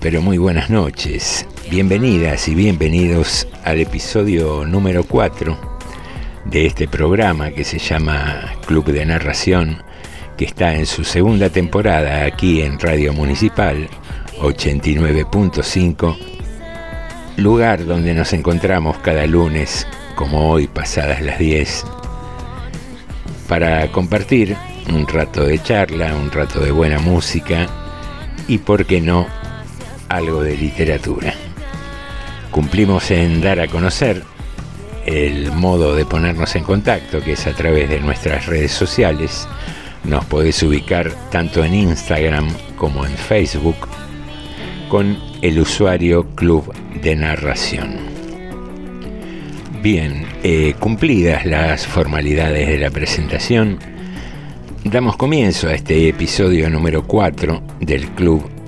Pero muy buenas noches. Bienvenidas y bienvenidos al episodio número 4 de este programa que se llama Club de Narración, que está en su segunda temporada aquí en Radio Municipal 89.5, lugar donde nos encontramos cada lunes, como hoy pasadas las 10, para compartir un rato de charla, un rato de buena música y, por qué no, algo de literatura. Cumplimos en dar a conocer el modo de ponernos en contacto, que es a través de nuestras redes sociales. Nos podés ubicar tanto en Instagram como en Facebook con el usuario Club de Narración. Bien, eh, cumplidas las formalidades de la presentación, damos comienzo a este episodio número 4 del Club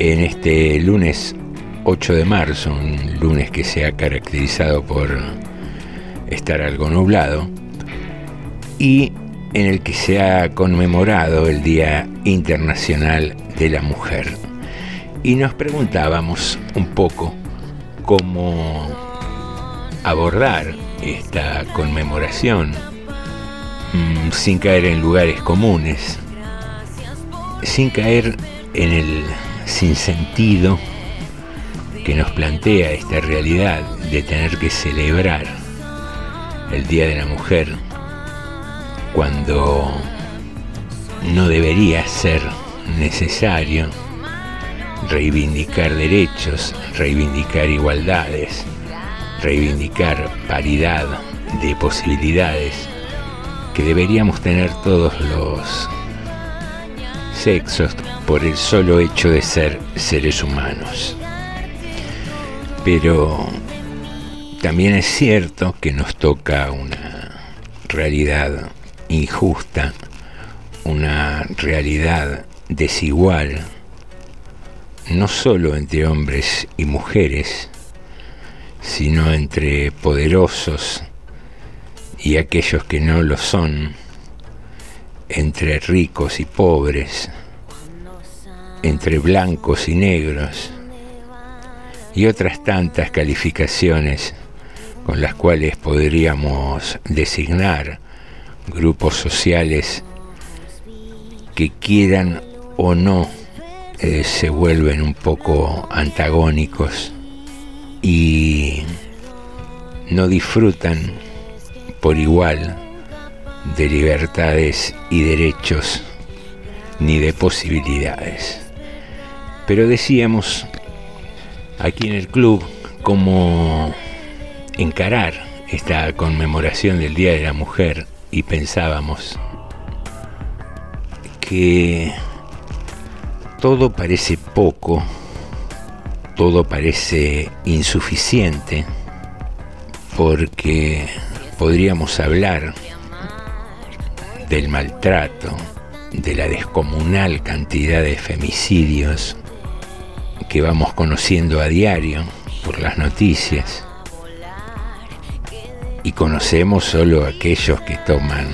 en este lunes 8 de marzo, un lunes que se ha caracterizado por estar algo nublado, y en el que se ha conmemorado el Día Internacional de la Mujer. Y nos preguntábamos un poco cómo abordar esta conmemoración mm, sin caer en lugares comunes, sin caer en el sinsentido que nos plantea esta realidad de tener que celebrar el Día de la Mujer cuando no debería ser necesario reivindicar derechos, reivindicar igualdades, reivindicar paridad de posibilidades que deberíamos tener todos los sexos por el solo hecho de ser seres humanos. Pero también es cierto que nos toca una realidad injusta, una realidad desigual, no solo entre hombres y mujeres, sino entre poderosos y aquellos que no lo son, entre ricos y pobres, entre blancos y negros, y otras tantas calificaciones con las cuales podríamos designar grupos sociales que quieran o no eh, se vuelven un poco antagónicos y no disfrutan por igual de libertades y derechos ni de posibilidades. Pero decíamos aquí en el club cómo encarar esta conmemoración del Día de la Mujer y pensábamos que todo parece poco, todo parece insuficiente, porque podríamos hablar del maltrato, de la descomunal cantidad de femicidios que vamos conociendo a diario por las noticias. Y conocemos solo aquellos que toman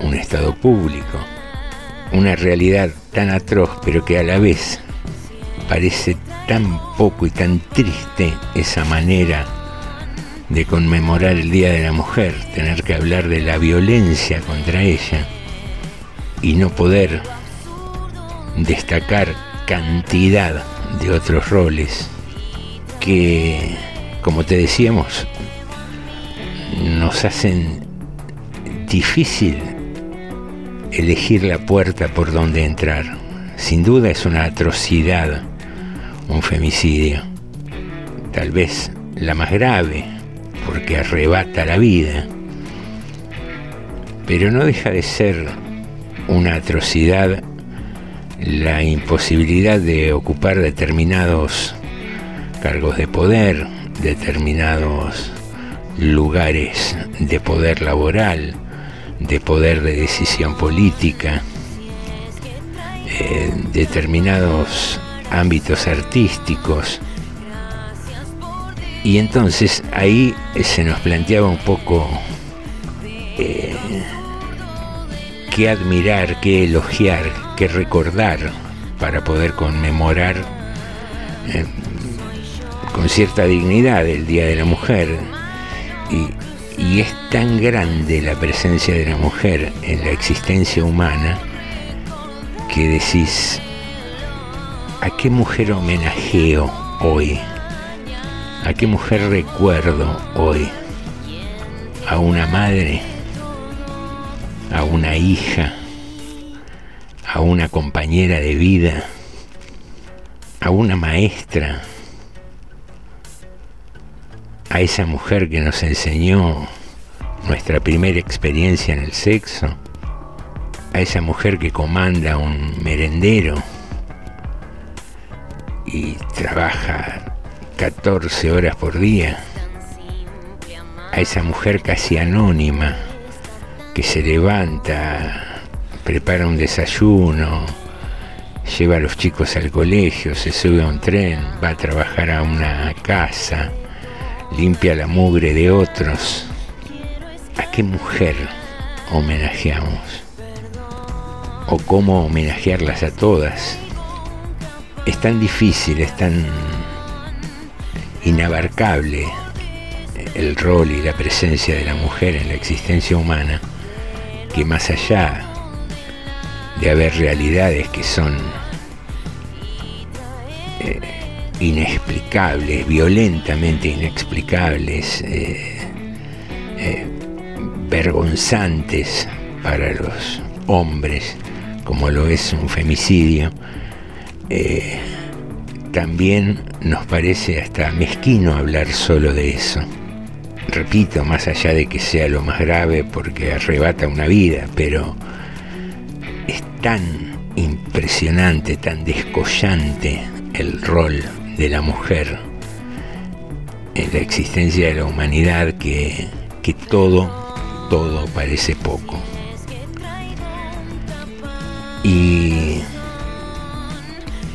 un estado público, una realidad tan atroz pero que a la vez parece tan poco y tan triste esa manera de conmemorar el Día de la Mujer, tener que hablar de la violencia contra ella y no poder destacar cantidad de otros roles que, como te decíamos, nos hacen difícil elegir la puerta por donde entrar. Sin duda es una atrocidad, un femicidio. Tal vez la más grave, porque arrebata la vida. Pero no deja de ser una atrocidad la imposibilidad de ocupar determinados cargos de poder, determinados lugares de poder laboral, de poder de decisión política, eh, determinados ámbitos artísticos. Y entonces ahí se nos planteaba un poco eh, qué admirar, qué elogiar, qué recordar para poder conmemorar eh, con cierta dignidad el Día de la Mujer. Y, y es tan grande la presencia de la mujer en la existencia humana que decís, ¿a qué mujer homenajeo hoy? ¿A qué mujer recuerdo hoy? ¿A una madre? a una hija, a una compañera de vida, a una maestra, a esa mujer que nos enseñó nuestra primera experiencia en el sexo, a esa mujer que comanda un merendero y trabaja 14 horas por día, a esa mujer casi anónima que se levanta, prepara un desayuno, lleva a los chicos al colegio, se sube a un tren, va a trabajar a una casa, limpia la mugre de otros. ¿A qué mujer homenajeamos? ¿O cómo homenajearlas a todas? Es tan difícil, es tan inabarcable el rol y la presencia de la mujer en la existencia humana que más allá de haber realidades que son eh, inexplicables, violentamente inexplicables, eh, eh, vergonzantes para los hombres, como lo es un femicidio, también nos parece hasta mezquino hablar solo de eso repito, más allá de que sea lo más grave porque arrebata una vida, pero es tan impresionante, tan descollante el rol de la mujer en la existencia de la humanidad que, que todo, todo parece poco. Y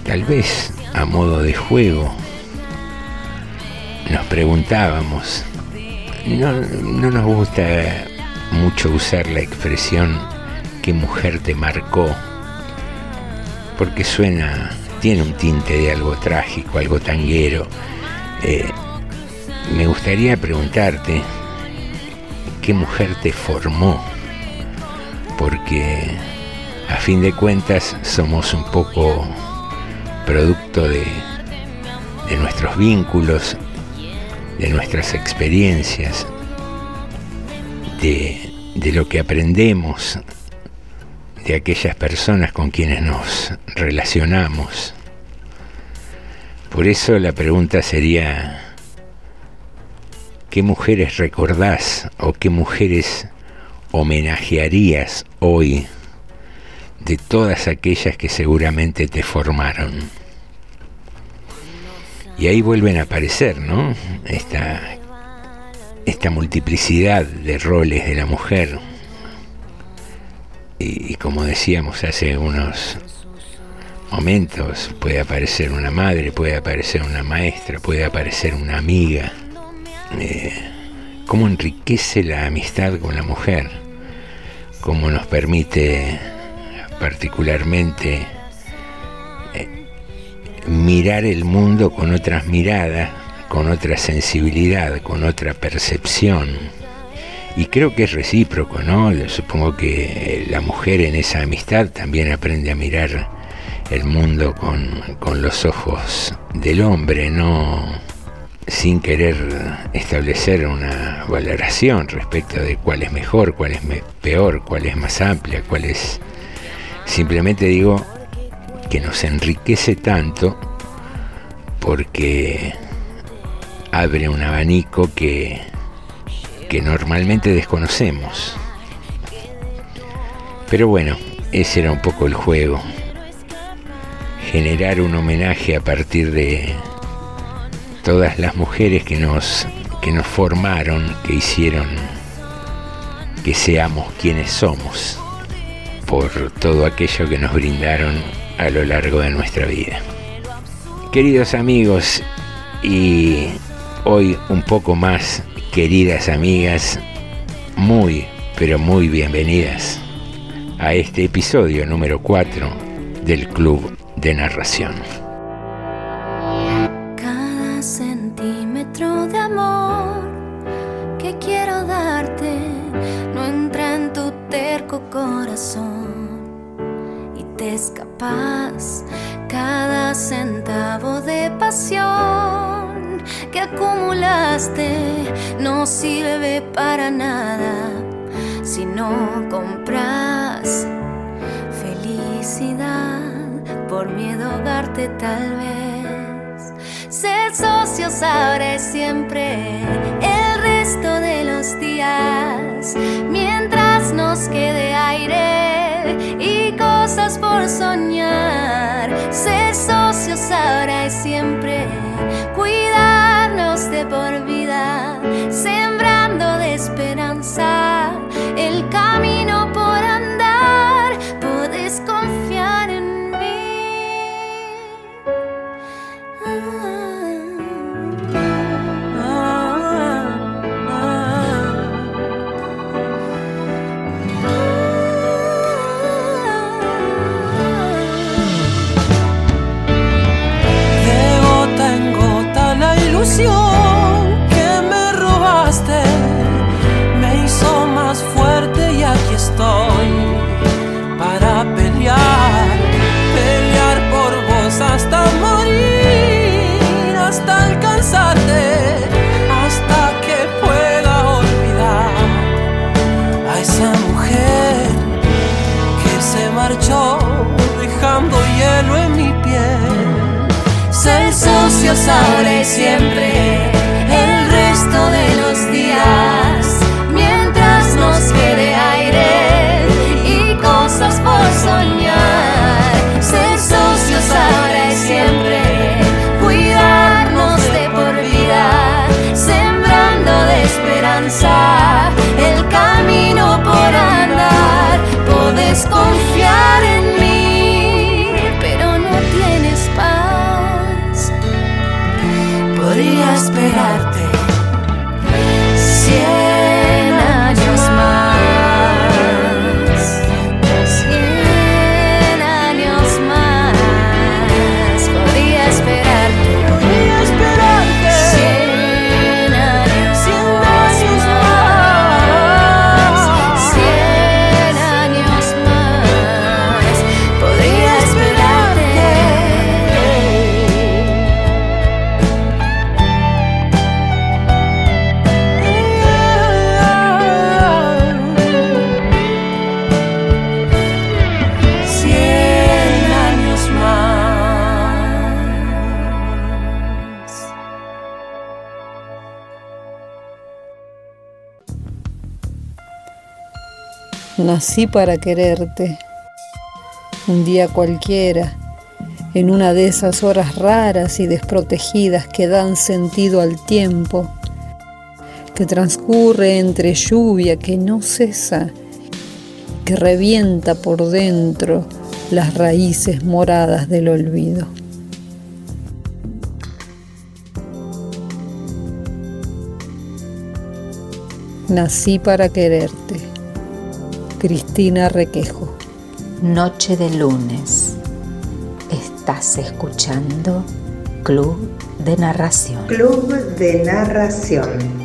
tal vez a modo de juego nos preguntábamos no, no nos gusta mucho usar la expresión que mujer te marcó, porque suena, tiene un tinte de algo trágico, algo tanguero. Eh, me gustaría preguntarte, ¿qué mujer te formó? Porque a fin de cuentas somos un poco producto de, nuestros vínculos de nuestras experiencias, de, lo que aprendemos de aquellas personas con quienes nos relacionamos. Por eso la pregunta sería, ¿qué mujeres recordás o qué mujeres homenajearías hoy de todas aquellas que seguramente te formaron? Y ahí vuelven a aparecer, ¿no? Esta, esta multiplicidad de roles de la mujer. Y, como decíamos hace unos momentos puede aparecer una madre, puede aparecer una maestra, puede aparecer una amiga. Eh, cómo enriquece la amistad con la mujer, cómo nos permite particularmente eh, mirar el mundo con otras miradas, con otra sensibilidad, con otra percepción. Y creo que es recíproco, ¿no? Supongo que la mujer en esa amistad también aprende a mirar el mundo con, con los ojos del hombre, no sin querer establecer una valoración respecto de cuál es mejor, cuál es peor, cuál es más amplia, cuál es... Simplemente digo que nos enriquece tanto porque abre un abanico que, que normalmente desconocemos. Pero bueno, ese era un poco el juego. Generar un homenaje a partir de todas las mujeres que nos, que nos formaron, que hicieron que seamos quienes somos, por todo aquello que nos brindaron a lo largo de nuestra vida. Queridos amigos, y hoy un poco más queridas amigas, muy, pero muy bienvenidas a este episodio número 4 del Club de Narración. Cada centímetro de amor que quiero darte no entra en tu terco corazón cada centavo de pasión que acumulaste no sirve para nada si no compras felicidad por miedo a ahogarte tal vez. Ser socios ahora es siempre el resto de los días mientras nos quede aire y cosas por soñar. Ahora y siempre, Nací para quererte. Un día cualquiera, en una de esas horas raras y desprotegidas que dan sentido al tiempo, que transcurre entre lluvia que no cesa, que revienta por dentro las raíces moradas del olvido. Nací para quererte. Cristina Requejo. Noche de lunes. Estás escuchando Club de Narración. Club de Narración.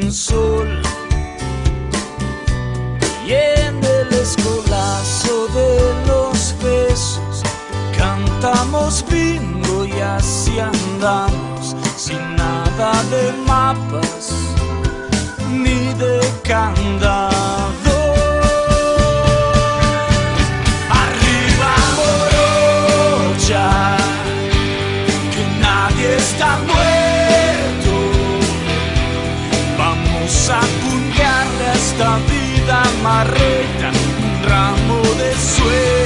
sin sol. Y en el escolazo de los besos cantamos bingo y así andamos sin nada de mapas ni de candado. Arriba morocha, que nadie está muerto. De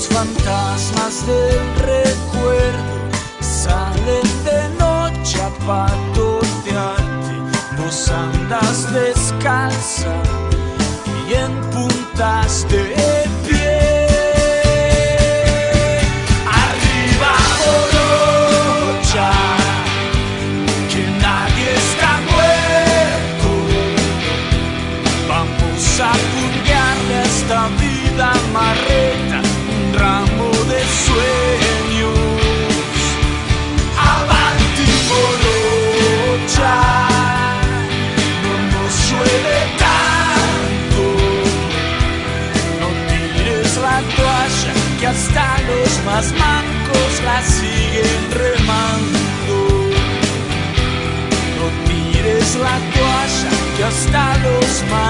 los fantasmas del recuerdo salen de noche a patotearte. Vos andas descalza y en puntas de la siguen remando. No tires la toalla, que hasta los más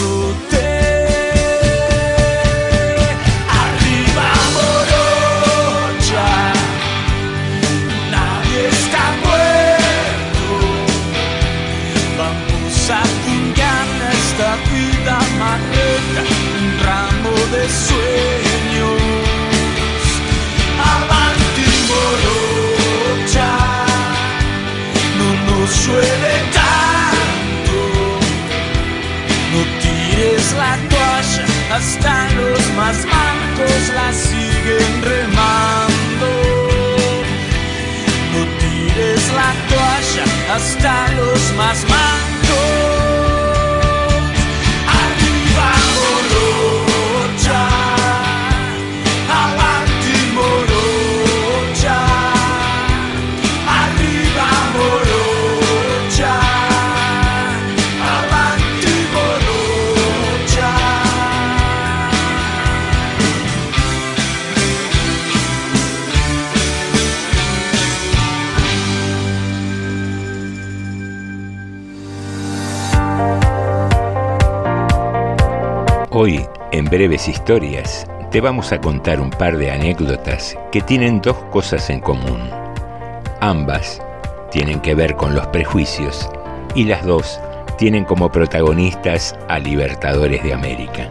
Hasta los más mancos la siguen remando. No tires la toalla, hasta los más. Hoy, en breves historias, te vamos a contar un par de anécdotas que tienen dos cosas en común. Ambas tienen que ver con los prejuicios y las dos tienen como protagonistas a Libertadores de América.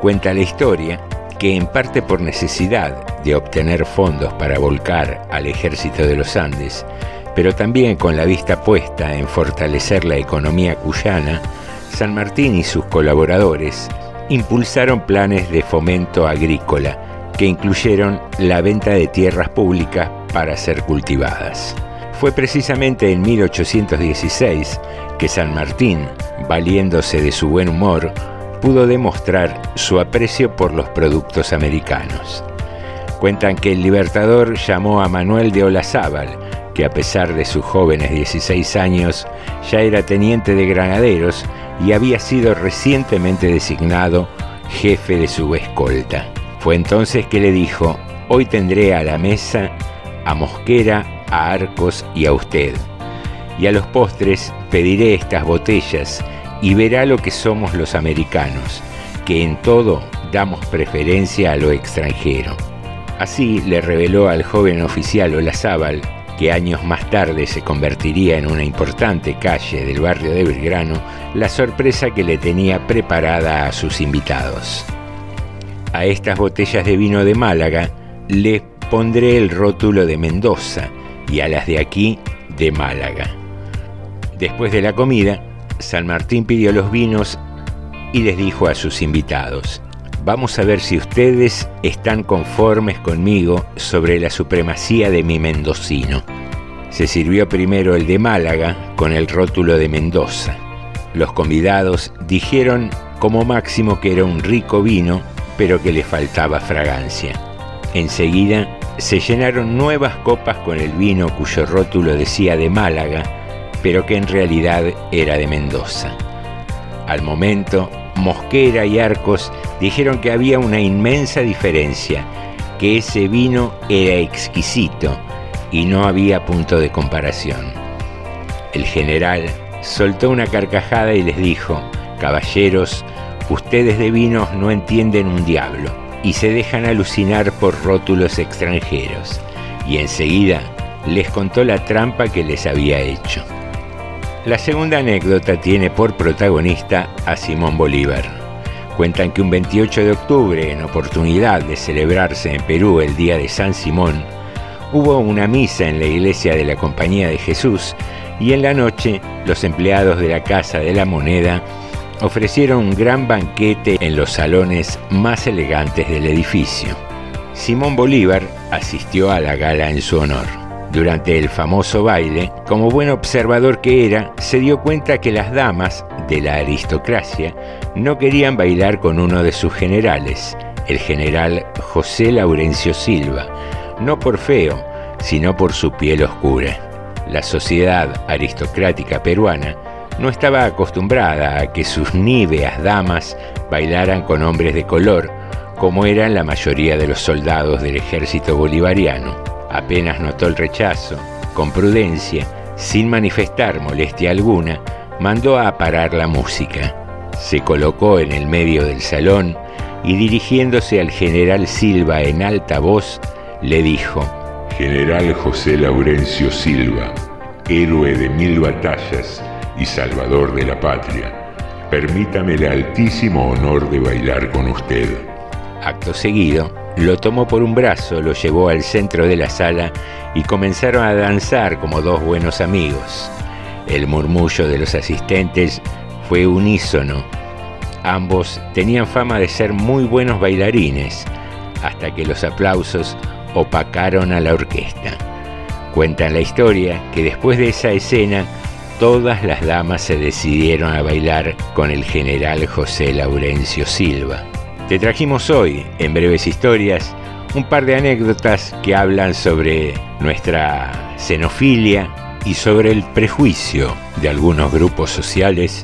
Cuenta la historia que en parte por necesidad de obtener fondos para volcar al ejército de los Andes, pero también con la vista puesta en fortalecer la economía cuyana, San Martín y sus colaboradores impulsaron planes de fomento agrícola que incluyeron la venta de tierras públicas para ser cultivadas. Fue precisamente en 1816 que San Martín, valiéndose de su buen humor, pudo demostrar su aprecio por los productos americanos. Cuentan que el libertador llamó a Manuel de Olazábal, que a pesar de sus jóvenes 16 años ya era teniente de granaderos y había sido recientemente designado jefe de su escolta. Fue entonces que le dijo, hoy tendré a la mesa a Mosquera, a Arcos y a usted. Y a los postres pediré estas botellas y verá lo que somos los americanos, que en todo damos preferencia a lo extranjero. Así le reveló al joven oficial Olazábal, que años más tarde se convertiría en una importante calle del barrio de Belgrano, la sorpresa que le tenía preparada a sus invitados. A estas botellas de vino de Málaga les pondré el rótulo de Mendoza y a las de aquí de Málaga. Después de la comida, San Martín pidió los vinos y les dijo a sus invitados, vamos a ver si ustedes están conformes conmigo sobre la supremacía de mi mendocino. Se sirvió primero el de Málaga con el rótulo de Mendoza. Los convidados dijeron como máximo que era un rico vino, pero que le faltaba fragancia. Enseguida se llenaron nuevas copas con el vino cuyo rótulo decía de Málaga, pero que en realidad era de Mendoza. Al momento, Mosquera y Arcos dijeron que había una inmensa diferencia, que ese vino era exquisito y no había punto de comparación. El general soltó una carcajada y les dijo, caballeros, ustedes de vinos no entienden un diablo y se dejan alucinar por rótulos extranjeros. Y enseguida les contó la trampa que les había hecho. La segunda anécdota tiene por protagonista a Simón Bolívar. Cuentan que un 28 de octubre, en oportunidad de celebrarse en Perú el Día de San Simón, hubo una misa en la iglesia de la Compañía de Jesús y en la noche los empleados de la Casa de la Moneda ofrecieron un gran banquete en los salones más elegantes del edificio. Simón Bolívar asistió a la gala en su honor. Durante el famoso baile, como buen observador que era, se dio cuenta que las damas de la aristocracia no querían bailar con uno de sus generales, el general José Laurencio Silva, no por feo, sino por su piel oscura. La sociedad aristocrática peruana no estaba acostumbrada a que sus níveas damas bailaran con hombres de color, como eran la mayoría de los soldados del ejército bolivariano. Apenas notó el rechazo, con prudencia, sin manifestar molestia alguna, mandó a parar la música. Se colocó en el medio del salón y dirigiéndose al general Silva en alta voz, le dijo, General José Laurencio Silva, héroe de mil batallas y salvador de la patria, permítame el altísimo honor de bailar con usted. Acto seguido, lo tomó por un brazo, lo llevó al centro de la sala y comenzaron a danzar como dos buenos amigos. El murmullo de los asistentes fue unísono. Ambos tenían fama de ser muy buenos bailarines, hasta que los aplausos opacaron a la orquesta. Cuentan la historia que después de esa escena, todas las damas se decidieron a bailar con el general José Laurencio Silva. Te trajimos hoy, en breves historias, un par de anécdotas que hablan sobre nuestra xenofilia y sobre el prejuicio de algunos grupos sociales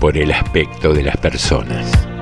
por el aspecto de las personas.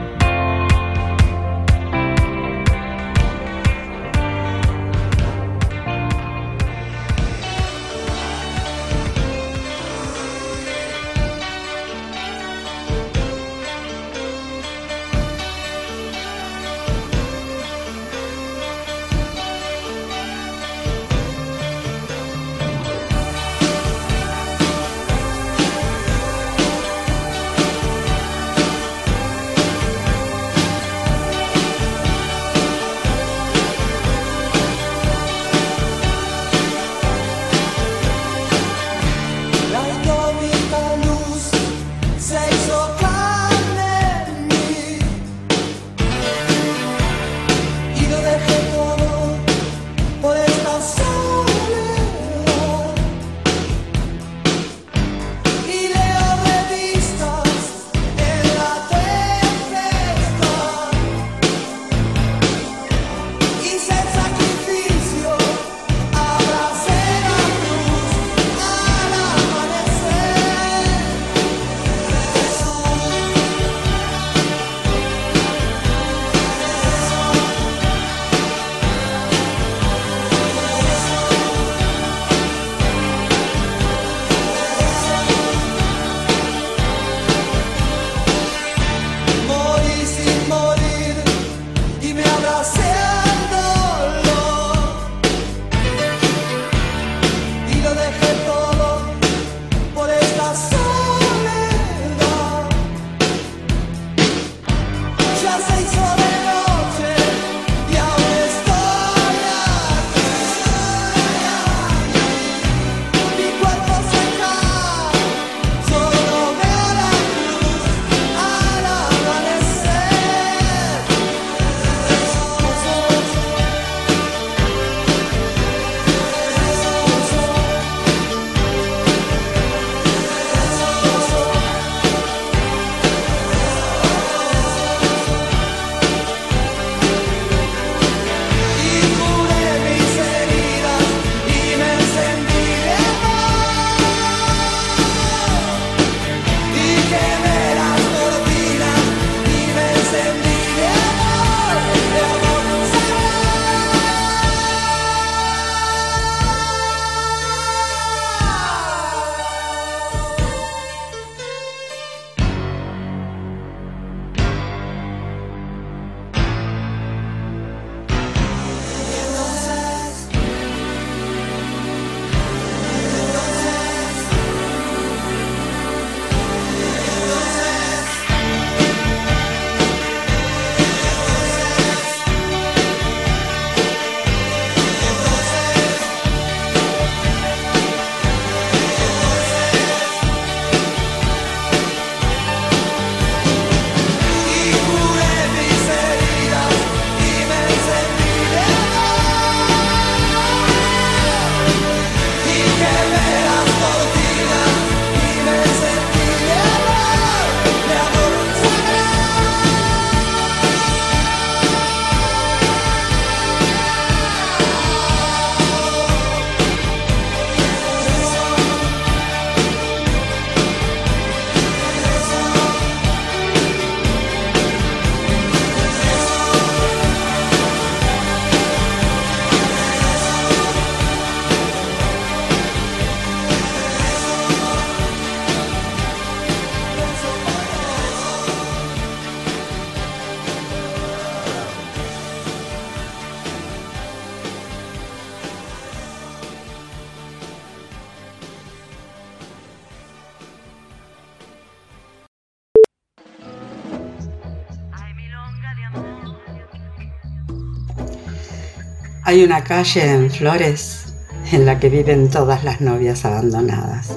Hay una calle en Flores en la que viven todas las novias abandonadas.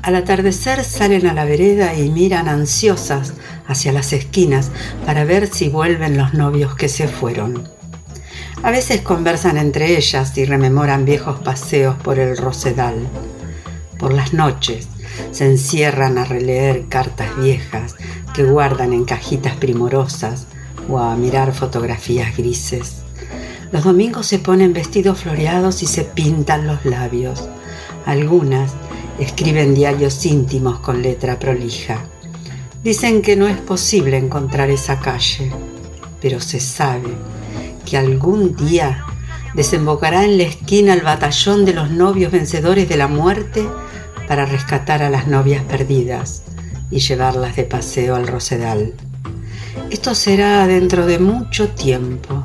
Al atardecer salen a la vereda y miran ansiosas hacia las esquinas para ver si vuelven los novios que se fueron. A veces conversan entre ellas y rememoran viejos paseos por el Rosedal. Por las noches se encierran a releer cartas viejas que guardan en cajitas primorosas o a mirar fotografías grises. Los domingos se ponen vestidos floreados y se pintan los labios. Algunas escriben diarios íntimos con letra prolija. Dicen que no es posible encontrar esa calle, pero se sabe que algún día desembocará en la esquina el batallón de los novios vencedores de la muerte para rescatar a las novias perdidas y llevarlas de paseo al Rosedal. Esto será dentro de mucho tiempo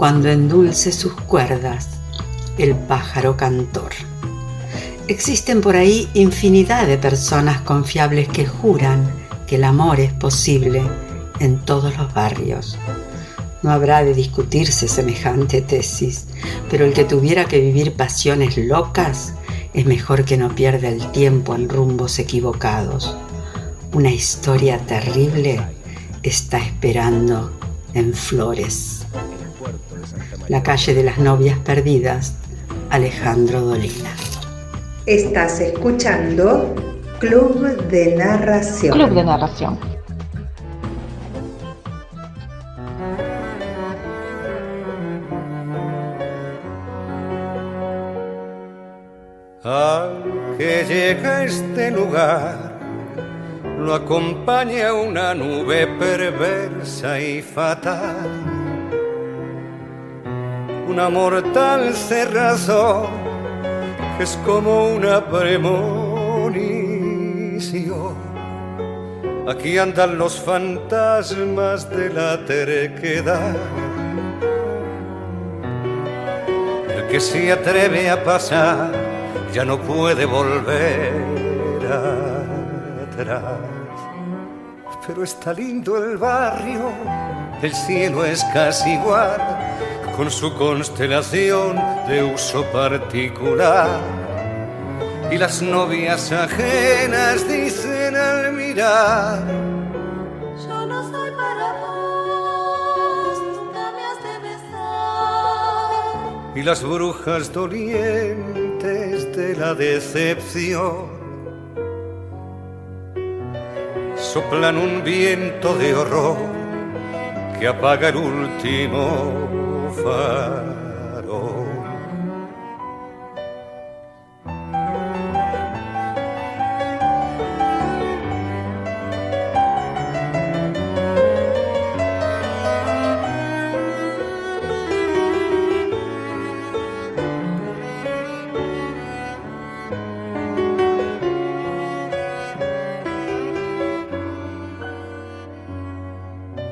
cuando endulce sus cuerdas el pájaro cantor. Existen por ahí infinidad de personas confiables que juran que el amor es posible en todos los barrios. No habrá de discutirse semejante tesis, pero el que tuviera que vivir pasiones locas es mejor que no pierda el tiempo en rumbos equivocados. Una historia terrible está esperando en Flores la calle de las novias perdidas, Alejandro Dolina. Estás escuchando Club de Narración. Club de Narración. Al que llega a este lugar, lo acompaña una nube perversa y fatal una mortal cerrazón que es como una premonición. Aquí andan los fantasmas de la terquedad. El que se atreve a pasar ya no puede volver atrás. Pero está lindo el barrio, el cielo es casi igual con su constelación de uso particular. Y las novias ajenas dicen al mirar, yo no soy para vos, nunca me has de besar. Y las brujas dolientes de la decepción soplan un viento de horror que apaga el último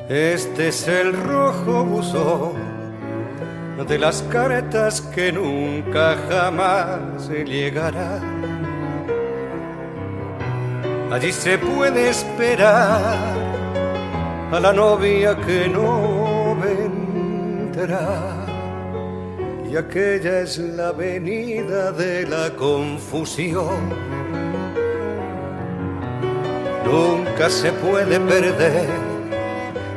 Este es el rojo buzón de las cartas que nunca jamás llegará. Allí se puede esperar a la novia que no vendrá. Y aquella es la venida de la confusión. Nunca se puede perder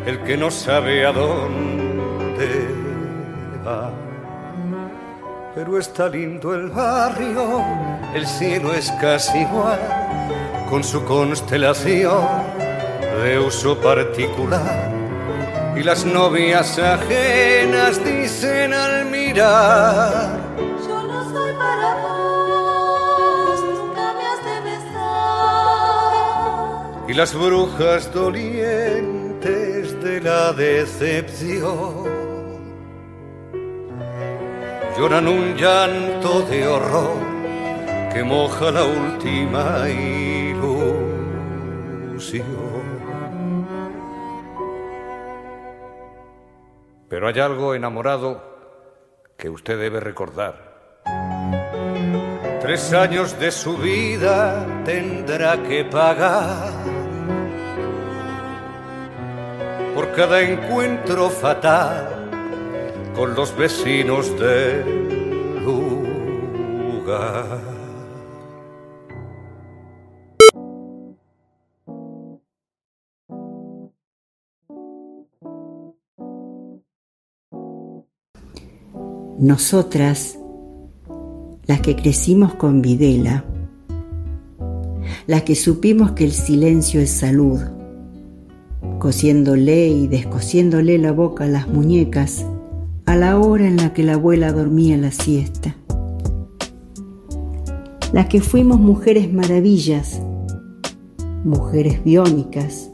el que no sabe a dónde pero está lindo el barrio, el cielo es casi igual, con su constelación de uso particular. Y las novias ajenas dicen al mirar, yo no soy para vos, nunca me has de besar. Y las brujas dolientes de la decepción lloran un llanto de horror que moja la última ilusión. Pero hay algo enamorado que usted debe recordar. Tres años de su vida tendrá que pagar por cada encuentro fatal con los vecinos del lugar. Nosotras, las que crecimos con Videla, las que supimos que el silencio es salud, cosiéndole y descosiéndole la boca a las muñecas a la hora en la que la abuela dormía la siesta. Las que fuimos mujeres maravillas, mujeres biónicas,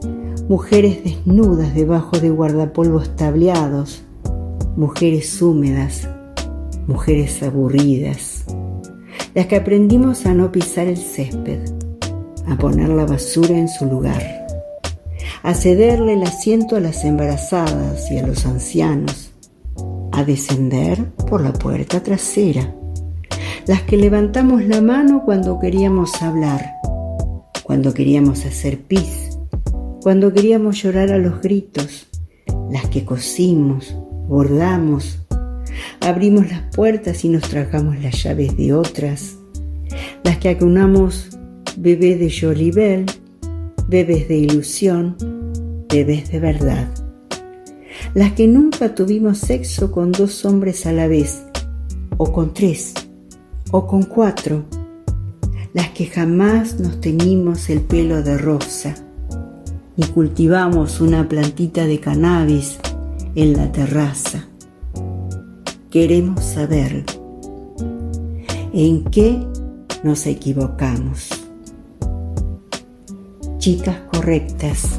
mujeres desnudas debajo de guardapolvos tableados, mujeres húmedas, mujeres aburridas, las que aprendimos a no pisar el césped, a poner la basura en su lugar, a cederle el asiento a las embarazadas y a los ancianos, a descender por la puerta trasera, las que levantamos la mano cuando queríamos hablar, cuando queríamos hacer pis, cuando queríamos llorar a los gritos, las que cosimos, bordamos, abrimos las puertas y nos tragamos las llaves de otras, las que acunamos bebés de Jolibel, bebés de ilusión, bebés de verdad, las que nunca tuvimos sexo con dos hombres a la vez, o con tres, o con cuatro, las que jamás nos teñimos el pelo de rosa, ni cultivamos una plantita de cannabis en la terraza queremos saber en qué nos equivocamos. Chicas correctas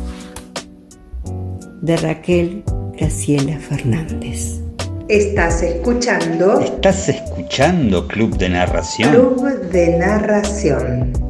de Raquel Graciela Fernández. Estás escuchando. Estás escuchando Club de Narración. Club de Narración.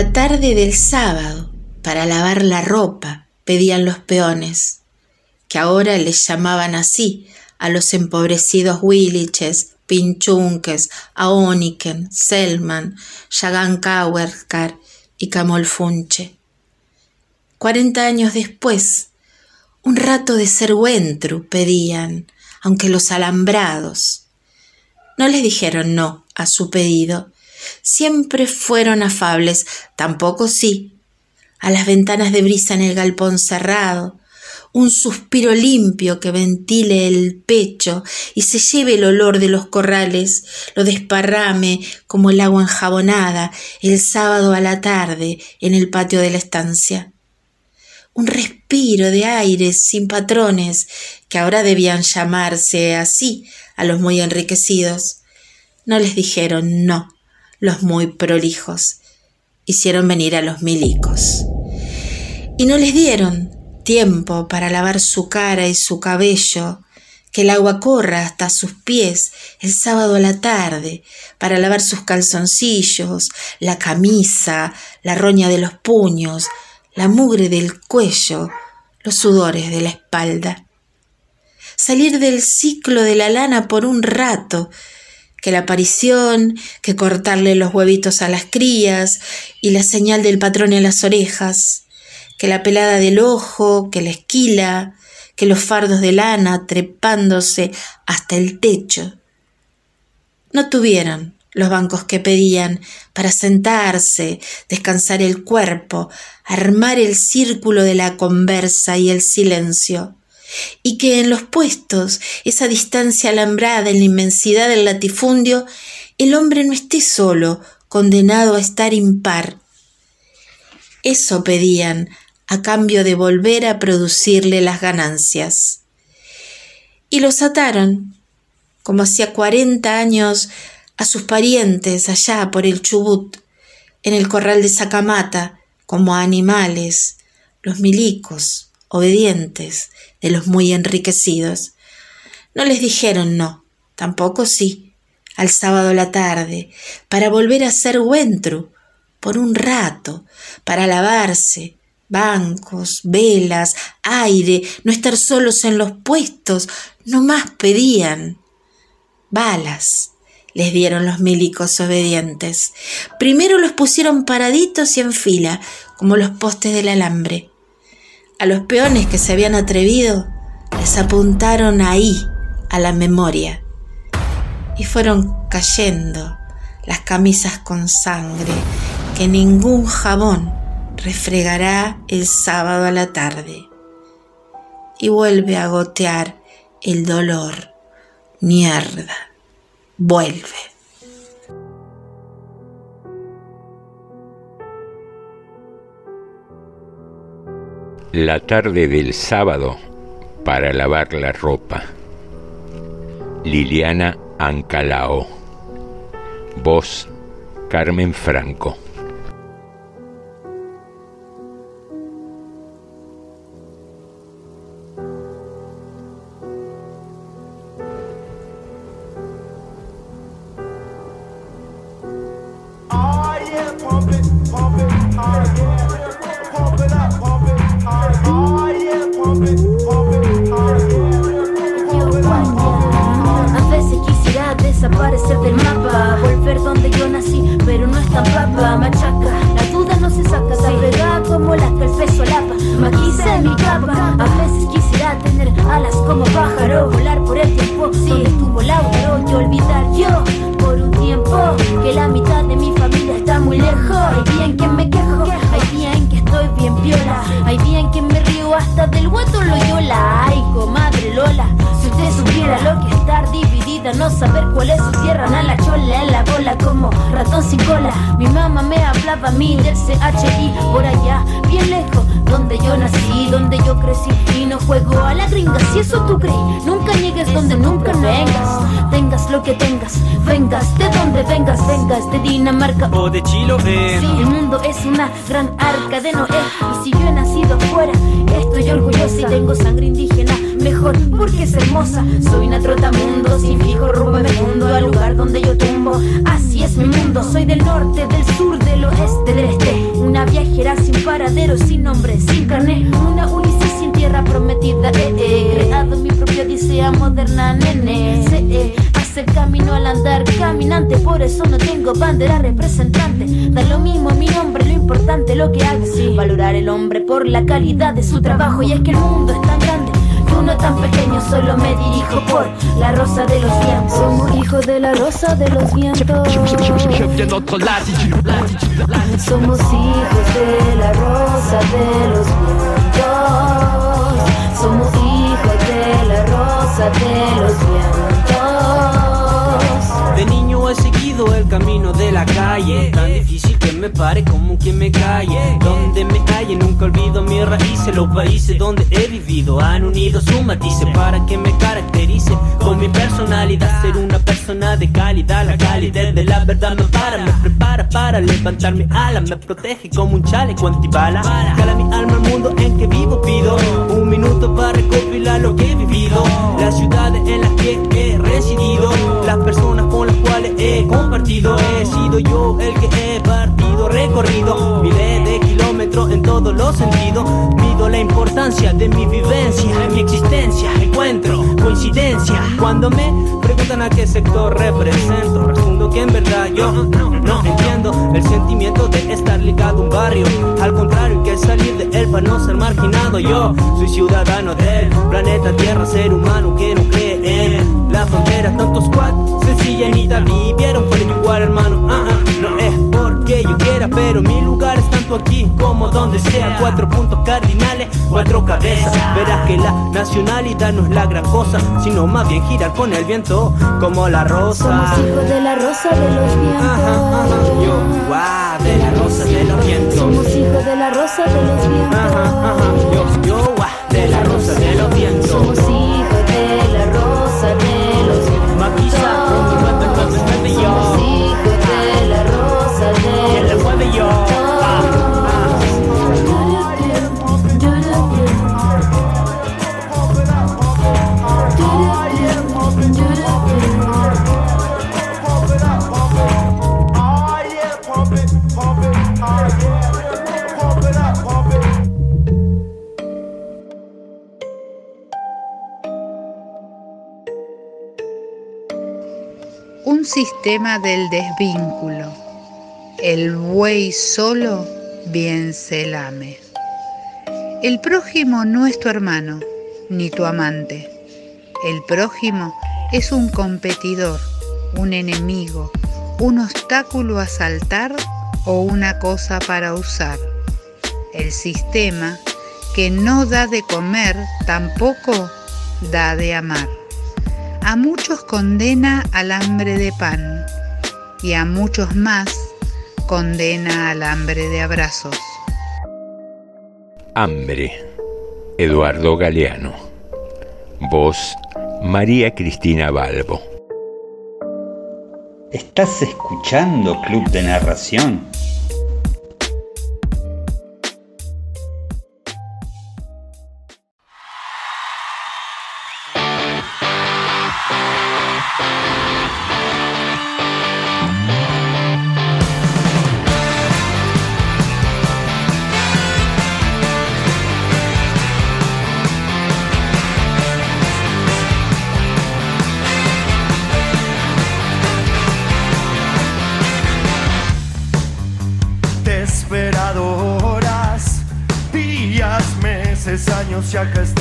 La tarde del sábado, para lavar la ropa, pedían los peones, que ahora les llamaban así a los empobrecidos Williches, Pinchunques, Aoniken, Selman, Yagan Kauerkar y Camolfunche. Cuarenta años después, un rato de ser Wentru pedían, aunque los alambrados. No les dijeron no a su pedido. Siempre fueron afables, tampoco sí. A las ventanas de brisa en el galpón cerrado, un suspiro limpio que ventile el pecho y se lleve el olor de los corrales, lo desparrame como el agua enjabonada el sábado a la tarde en el patio de la estancia. Un respiro de aire sin patrones, que ahora debían llamarse así a los muy enriquecidos. No les dijeron no, los muy prolijos. Hicieron venir a los milicos. Y no les dieron tiempo para lavar su cara y su cabello, que el agua corra hasta sus pies el sábado a la tarde, para lavar sus calzoncillos, la camisa, la roña de los puños, la mugre del cuello, los sudores de la espalda. Salir del ciclo de la lana por un rato, que la aparición, que cortarle los huevitos a las crías y la señal del patrón en las orejas, que la pelada del ojo, que la esquila, que los fardos de lana trepándose hasta el techo. No tuvieron los bancos que pedían para sentarse, descansar el cuerpo, armar el círculo de la conversa y el silencio, y que en los puestos, esa distancia alambrada en la inmensidad del latifundio, el hombre no esté solo, condenado a estar impar. Eso pedían a cambio de volver a producirle las ganancias. Y los ataron, como hacía cuarenta años, a sus parientes allá por el Chubut, en el corral de Sacamata, como a animales, los milicos, obedientes, de los muy enriquecidos. No les dijeron no, tampoco sí, al sábado la tarde, para volver a ser Wentru, por un rato, para lavarse, bancos, velas, aire, no estar solos en los puestos, no más pedían. Balas les dieron los milicos obedientes. Primero los pusieron paraditos y en fila, como los postes del alambre. A los peones que se habían atrevido, les apuntaron ahí, a la memoria. Y fueron cayendo las camisas con sangre que ningún jabón refregará el sábado a la tarde. Y vuelve a gotear el dolor. Mierda. Vuelve. La tarde del sábado para lavar la ropa. Liliana Ancalao. Voz Carmen Franco. Gran arca de Noé y si yo he nacido fuera, esto estoy orgullosa y tengo sangre indígena. Mejor porque es hermosa. Soy una trotamundo sin fijo rumbo me mundo al lugar donde yo tumbo. Así es mi mundo. Soy del norte, del sur, del oeste, del este. Una viajera sin paradero, sin nombre, sin carné. Una Ulises sin tierra prometida. Eh, eh. Creado mi propia odisea moderna, nene. Por eso no tengo bandera representante. Da lo mismo mi nombre, lo importante lo que hago. Sí, valorar el hombre por la calidad de su trabajo. Y es que el mundo es tan grande uno tan pequeño. Solo me dirijo por la rosa de los vientos. Somos hijos de la rosa de los vientos. Somos hijos de la rosa de los vientos. Somos hijos de la rosa de los vientos. El camino de la calle. Tan difícil que me pare como quien me calle. Donde me calle nunca olvido mis raíces Los países donde he vivido. Han unido su matices Para que me caracterice con mi personalidad. Ser una persona de calidad La calidad de la verdad me para Me prepara para levantar mi ala Me protege como un chaleco antibala. Cala mi alma al mundo en que vivo pido Un minuto para recopilar lo que he vivido. Las ciudades en las que he residido Las personas he compartido He sido yo el que he partido recorrido Miles de kilómetros en todos los sentidos. Mido la importancia de mi vivencia Mi existencia, encuentro, coincidencia. Cuando me preguntan a qué sector represento Respondo que en verdad yo no, no. entiendo El sentimiento de estar ligado a un barrio. Al contrario que salir de él para no ser marginado. Yo soy ciudadano del planeta Tierra Ser humano que no cree en la frontera Tantos squad, sencilla ni vivieron por ello igual hermano. Ah, ah, No es porque yo quiera pero mi lugar es tanto aquí como donde sea. Cuatro puntos cardinales, cuatro cabezas. Verás que la nacionalidad no es la gran cosa Sino más bien girar con el viento como la rosa. Somos hijos de la rosa de los vientos. Yo, guau, de la rosa de los vientos. Somos hijos de la rosa de los vientos. Yo, yo, de la rosa de los vientos. Somos sistema del desvínculo. El buey solo bien se lame. El prójimo no es tu hermano, ni tu amante. El prójimo es un competidor, un enemigo, un obstáculo a saltar o una cosa para usar. El sistema que no da de comer tampoco da de amar. A muchos condena al hambre de pan y a muchos más condena al hambre de abrazos. Hambre. Eduardo Galeano. Voz María Cristina Balbo. ¿Estás escuchando Club de Narración? Años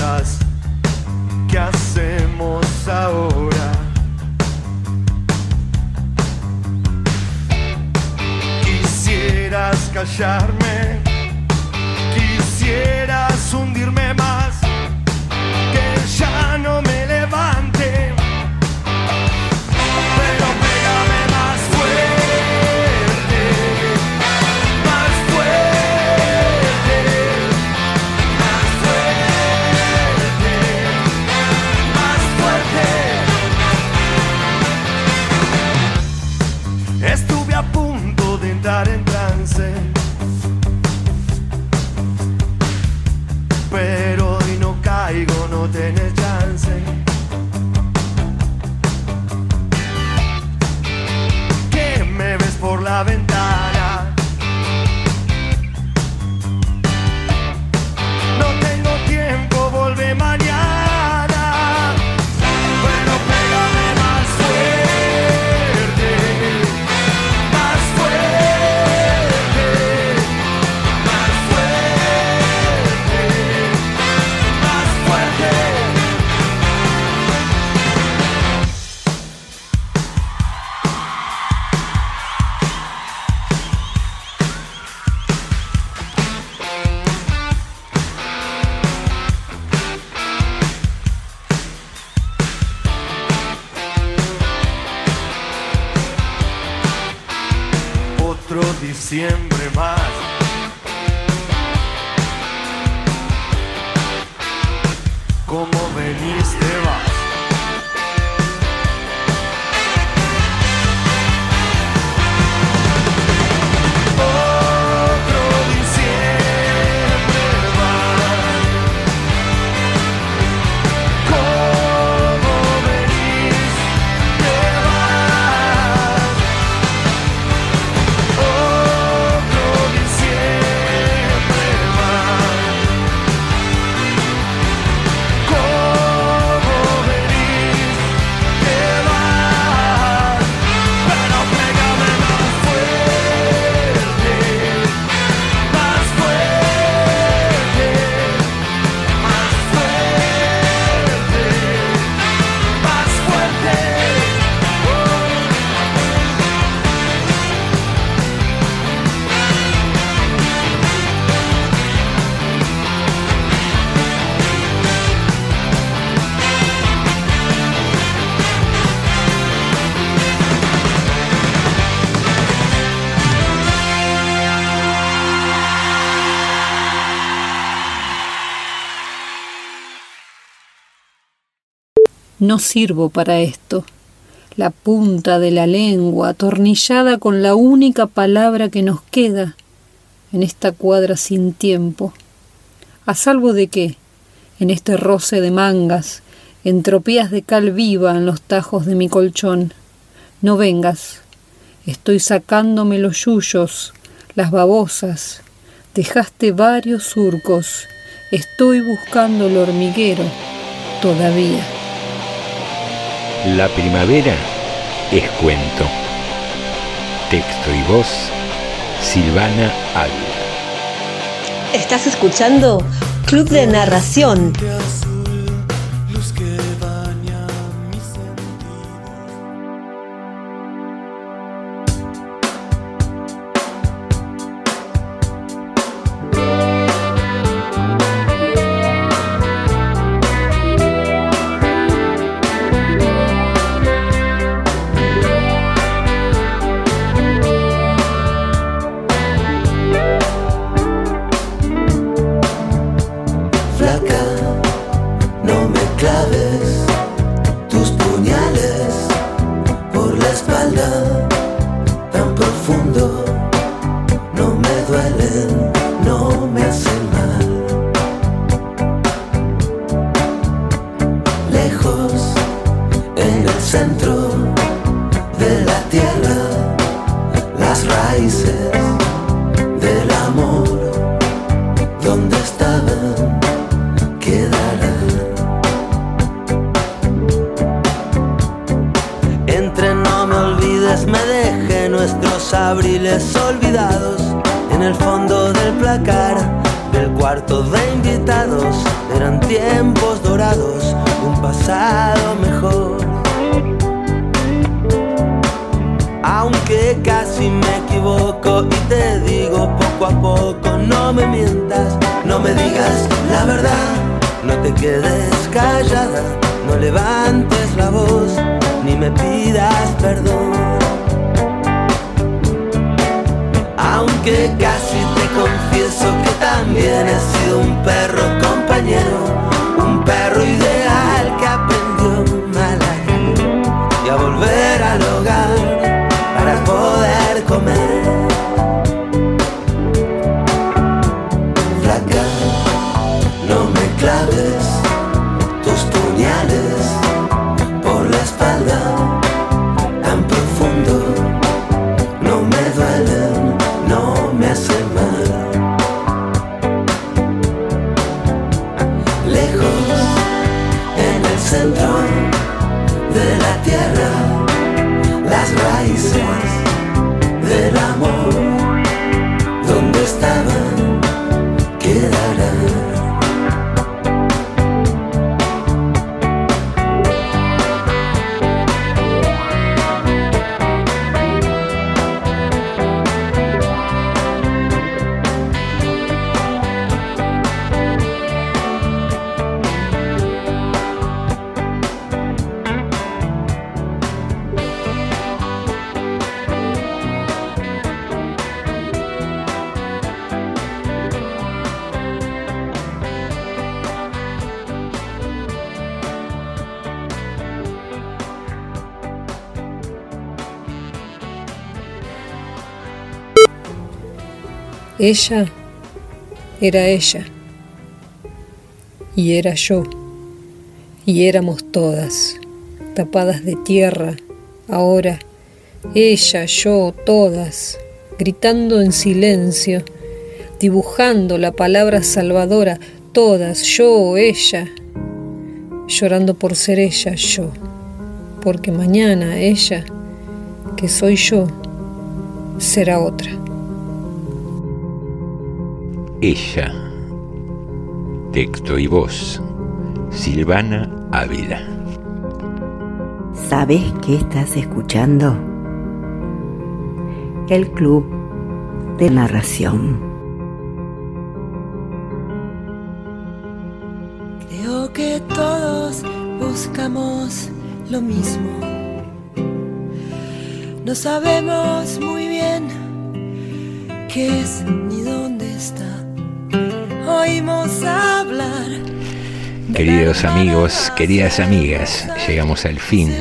Diciembre más. No sirvo para esto. La punta de la lengua atornillada con la única palabra que nos queda en esta cuadra sin tiempo. ¿A salvo de qué? En este roce de mangas, entropías de cal viva en los tajos de mi colchón. No vengas. Estoy sacándome los yuyos, las babosas. Dejaste varios surcos. Estoy buscando el hormiguero. Todavía. La primavera es cuento. Texto y voz, Silvana Águila. Estás escuchando Club de Narración. Levantes la voz, ni me pidas perdón. Aunque casi te confieso que también he sido un perro compañero, un perro ideal Ella era ella. Y era yo. Y éramos todas, tapadas de tierra, ahora, ella, yo, todas, gritando en silencio, dibujando la palabra salvadora, todas, yo, ella, llorando por ser ella, yo, porque mañana ella, que soy yo, será otra. Ella, texto y voz, Silvana Ávila. ¿Sabes qué estás escuchando? El Club de Narración. Creo que todos buscamos lo mismo. No sabemos muy bien qué es. Oímos hablar. Queridos amigos, queridas amigas, llegamos al fin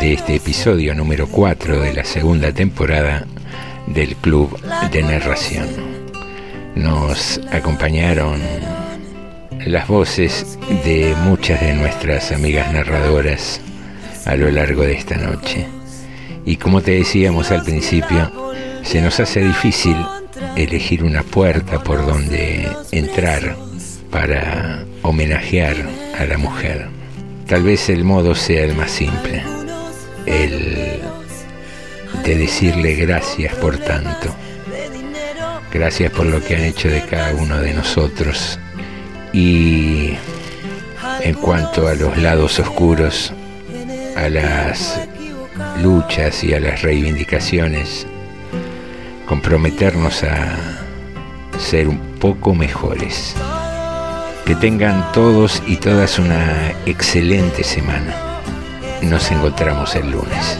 de este episodio número 4 de la segunda temporada del Club de Narración. Nos acompañaron las voces de muchas de nuestras amigas narradoras a lo largo de esta noche. Y como te decíamos al principio, se nos hace difícil elegir una puerta por donde entrar para homenajear a la mujer. Tal vez el modo sea el más simple, el de decirle gracias por tanto. Gracias por lo que han hecho de cada uno de nosotros. Y en cuanto a los lados oscuros, a las luchas y a las reivindicaciones, comprometernos a ser un poco mejores. Que tengan todos y todas una excelente semana. Nos encontramos el lunes.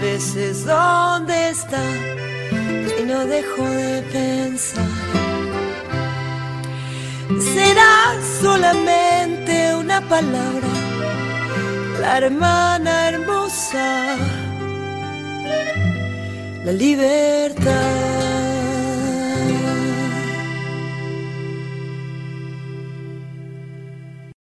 Veces dónde está y no dejo de pensar. Será solamente una palabra, la hermana hermosa, la libertad.